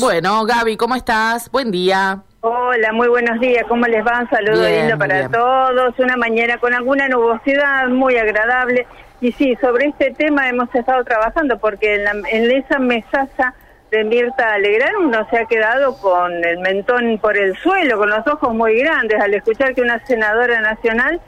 Bueno, Gaby, ¿cómo estás? Buen día. Hola, muy buenos días. ¿Cómo les va? Un saludo lindo para bien. todos. Una mañana con alguna nubosidad muy agradable. Y sí, sobre este tema hemos estado trabajando porque en, la- en esa mesaza de Mirta Alegrán uno se ha quedado con el mentón por el suelo, con los ojos muy grandes al escuchar que una senadora nacional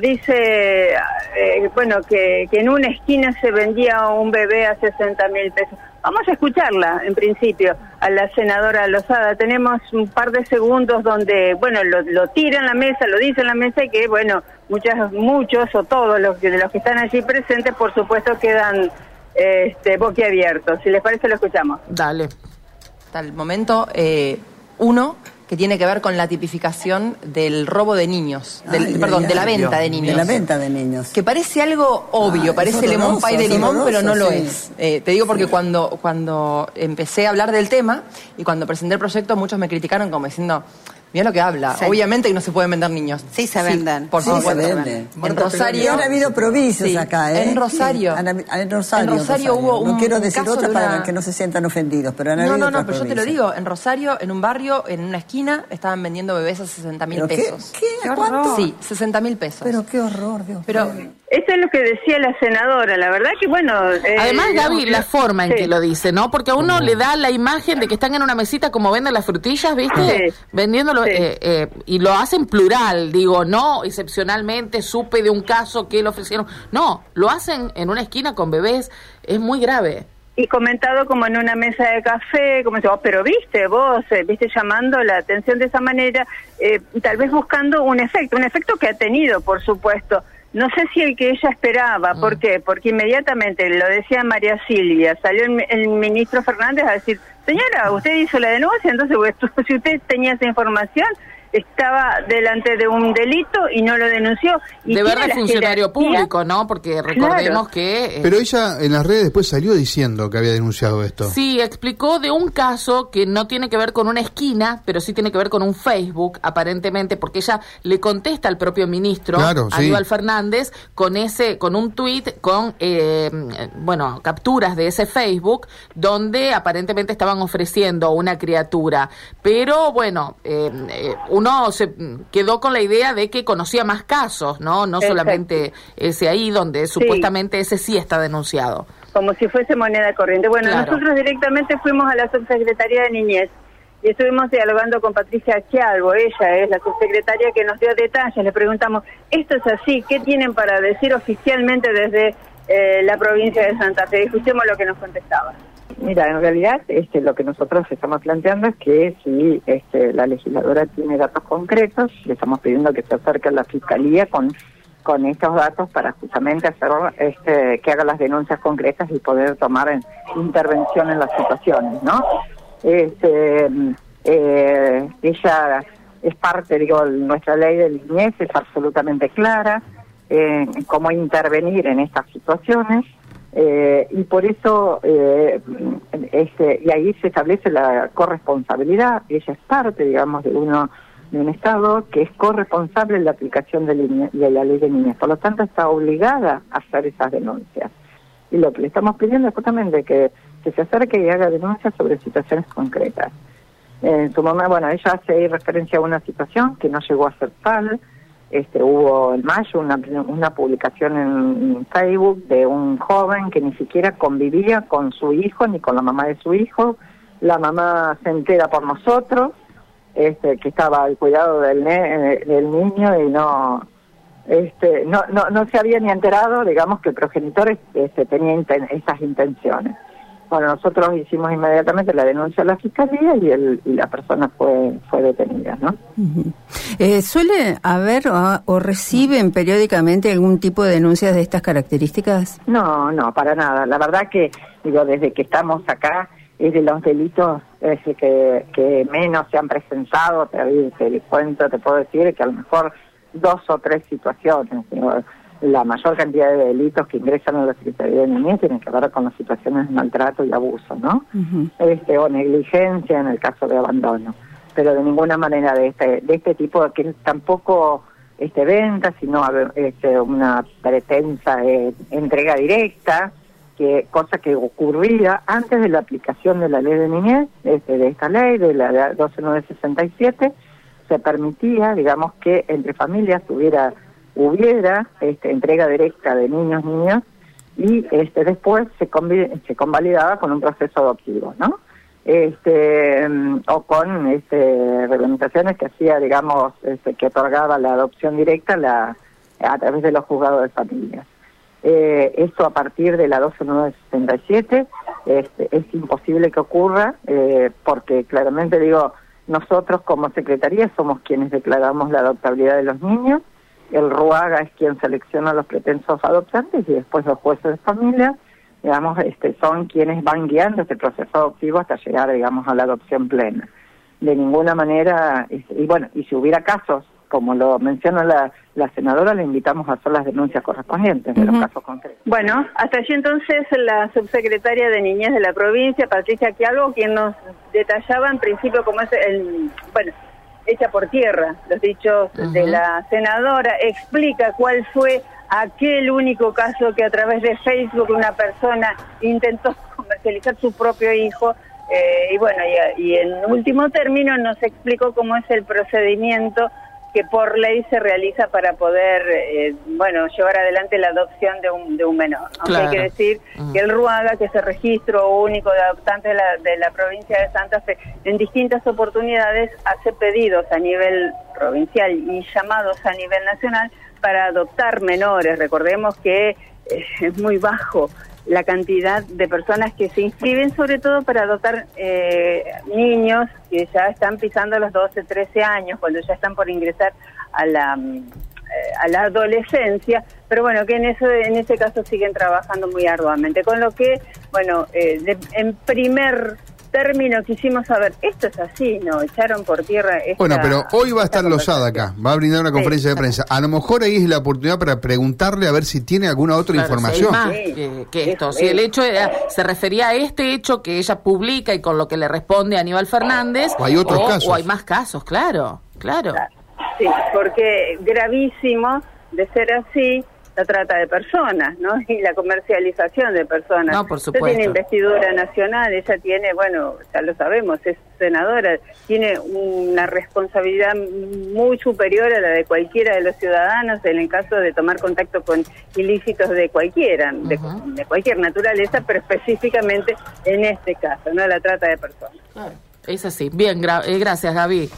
dice, eh, bueno, que, que en una esquina se vendía un bebé a 60 mil pesos. Vamos a escucharla, en principio, a la senadora Lozada. Tenemos un par de segundos donde, bueno, lo, lo tira en la mesa, lo dice en la mesa y que, bueno, muchas, muchos o todos los que, de los que están allí presentes, por supuesto, quedan este, boquiabiertos. Si les parece, lo escuchamos. Dale. hasta el momento eh, uno que tiene que ver con la tipificación del robo de niños, del, Ay, perdón, ay, de la venta de niños. De la venta de niños. Que parece algo obvio, Ah, parece lemon pie de limón, pero no lo es. Eh, te digo porque cuando, cuando empecé a hablar del tema y cuando presenté el proyecto, muchos me criticaron como diciendo, mira lo que habla. Sí. Obviamente que no se pueden vender niños. Sí, se venden. por Sí, supuesto. se vende. En Rosario. Han habido provincias Sí, acá, ¿eh? En Rosario. Sí, habi- en Rosario. En Rosario hubo un No quiero decir caso otra de para una- que no se sientan ofendidos, pero han No, habido no, no, otras pero yo te lo digo, en Rosario, en un barrio, en una esquina, estaban vendiendo bebés a 60 mil ¿Pero qué? pesos. ¿Qué? ¿A cuánto? Sí, 60 mil pesos. Pero qué horror, Dios Pero mío. Eso es lo que decía la senadora. La verdad que, bueno... eh, Además, Gaby, la forma en sí. que lo dice, ¿no? Porque a uno le da la imagen de que están en una mesita como venden las frutillas, ¿viste? Sí. Vendiéndolo, Sí. eh, eh, y lo hacen plural, digo, no excepcionalmente supe de un caso que le ofrecieron. No, lo hacen en una esquina con bebés, es muy grave. y comentado como en una mesa de café, como dice, "Oh, pero viste, vos, eh, viste llamando la atención de esa manera, eh, tal vez buscando un efecto, un efecto que ha tenido, por supuesto. No sé si el que ella esperaba, ¿por qué? Porque inmediatamente, lo decía María Silvia, salió el, el ministro Fernández a decir, señora, usted hizo la denuncia, entonces pues, si usted tenía esa información, estaba delante de un delito y no lo denunció. Y de verdad funcionario jerarquía- público, ¿no? Porque recordemos Claro. que... eh, Pero ella en las redes después salió diciendo que había denunciado esto. Sí, explicó de un caso que no tiene que ver con una esquina, pero sí tiene que ver con un Facebook, aparentemente, porque ella le contesta al propio ministro, Claro, sí. Aníbal Fernández, con ese, con un tuit, con, eh, bueno, capturas de ese Facebook, donde aparentemente estaban ofreciendo una criatura. Pero bueno, eh, eh, uno se quedó con la idea de que conocía más casos, ¿no? No Exacto. solamente ese ahí, donde supuestamente ese sí está denunciado. como si fuese moneda corriente. Bueno, Claro. nosotros directamente fuimos a la subsecretaría de Niñez y estuvimos dialogando con Patricia Chialvo, ella es la subsecretaria que nos dio detalles, le preguntamos, ¿esto es así? ¿Qué tienen para decir oficialmente desde eh, la provincia de Santa Fe? Escuchemos lo que nos contestaba. Mira, en realidad este, lo que nosotros estamos planteando es que si este, la legisladora tiene datos concretos, le estamos pidiendo que se acerque a la fiscalía con, con estos datos para justamente hacer este, que haga las denuncias concretas y poder tomar en- intervención en las situaciones, ¿no? Este, eh, ella es parte, digo, nuestra ley de niñez es absolutamente clara en cómo intervenir en estas situaciones. Eh, y por eso, eh, este, y ahí se establece la corresponsabilidad, ella es parte, digamos, de uno de un Estado que es corresponsable en la aplicación de, la- ley de niñez. Por lo tanto, está obligada a hacer esas denuncias. Y lo que le estamos pidiendo es justamente que, se acerque y haga denuncias sobre situaciones concretas. En su momento, bueno, ella hace referencia a una situación que no llegó a ser tal. Este, hubo en mayo una, una publicación en Facebook de un joven que ni siquiera convivía con su hijo ni con la mamá de su hijo. La mamá se entera por nosotros, este, que estaba al cuidado del, ne- del niño y no, este, no, no, no se había ni enterado, digamos, que el progenitor este, tenía esas intenciones. Bueno, nosotros hicimos inmediatamente la denuncia a la fiscalía y, el, y la persona fue, fue detenida, ¿no? Eh, ¿Suele haber o, o reciben periódicamente algún tipo de denuncias de estas características? No, no, para nada. La verdad que, digo, desde que estamos acá, es de los delitos es que, que menos se han presentado. Te, te cuento, te puedo decir que a lo mejor dos o tres situaciones. digo, la mayor cantidad de delitos que ingresan a la Secretaría de Niñez tienen que ver con las situaciones de maltrato y abuso, ¿no? Este, o negligencia en el caso de abandono, pero de ninguna manera de este, de este tipo que tampoco este venta, sino este, una pretensa eh, entrega directa, que cosa que ocurría antes de la aplicación de la ley de niñez, este, de esta ley, de la 12967, se permitía, digamos, que entre familias tuviera, hubiera este, entrega directa de niños, niñas, y este, después se, se convalidaba con un proceso adoptivo, ¿no? Este, mm, o con este, reglamentaciones que hacía, digamos, este, que otorgaba la adopción directa a través de los juzgados de familias. Eh, esto a partir de la 12967 este, es imposible que ocurra eh, porque claramente digo, nosotros como Secretaría somos quienes declaramos la adoptabilidad de los niños, el RUAGA es quien selecciona los pretensos adoptantes y después los jueces de familia, digamos, este, son quienes van guiando este proceso adoptivo hasta llegar, digamos, a la adopción plena. De ninguna manera, este, y bueno, y si hubiera casos, como lo menciona la, la senadora, le invitamos a hacer las denuncias correspondientes de los casos concretos. Bueno, hasta allí entonces la subsecretaria de Niñez de la provincia, Patricia Quialvo, quien nos detallaba en principio cómo es el, bueno, hecha por tierra los dichos de la senadora, explica cuál fue aquel único caso que a través de Facebook una persona intentó comercializar su propio hijo eh, y bueno, y, y en último término nos explicó cómo es el procedimiento que por ley se realiza para poder, eh, bueno, llevar adelante la adopción de un, de un menor. Aunque Claro. hay que decir que el RUAGA, que es el registro único de adoptantes de la, de la provincia de Santa Fe, en distintas oportunidades hace pedidos a nivel provincial y llamados a nivel nacional para adoptar menores. Recordemos que eh, es muy bajo la cantidad de personas que se inscriben, sobre todo para adoptar eh, niños que ya están pisando los 12, 13 años, cuando ya están por ingresar a la, mm, eh, a la adolescencia, pero bueno, que en eso en ese caso siguen trabajando muy arduamente. Con lo que, bueno, eh, de- en primer término quisimos saber, esto es así, ¿no? Echaron por tierra esta- Bueno, pero hoy va a esta estar Lozada acá, va a brindar una Sí, conferencia de claro. prensa. A lo mejor ahí es la oportunidad para preguntarle a ver si tiene alguna otra Claro, información. si hay más Sí, que, que esto. Si el hecho era- se refería a este hecho que ella publica y con lo que le responde Aníbal Fernández. O hay otros casos. O hay más casos, claro, claro. Sí, porque gravísimo de ser así la trata de personas, ¿no? Y la comercialización de personas. No, por Ella supuesto. tiene investidura nacional, ella tiene, bueno, ya lo sabemos, es senadora, tiene una responsabilidad muy superior a la de cualquiera de los ciudadanos en el caso de tomar contacto con ilícitos de cualquiera, de, Ujú. de cualquier naturaleza, pero específicamente en este caso, ¿no? La trata de personas. Claro. Es así. Bien, gra- eh, gracias, Gaby.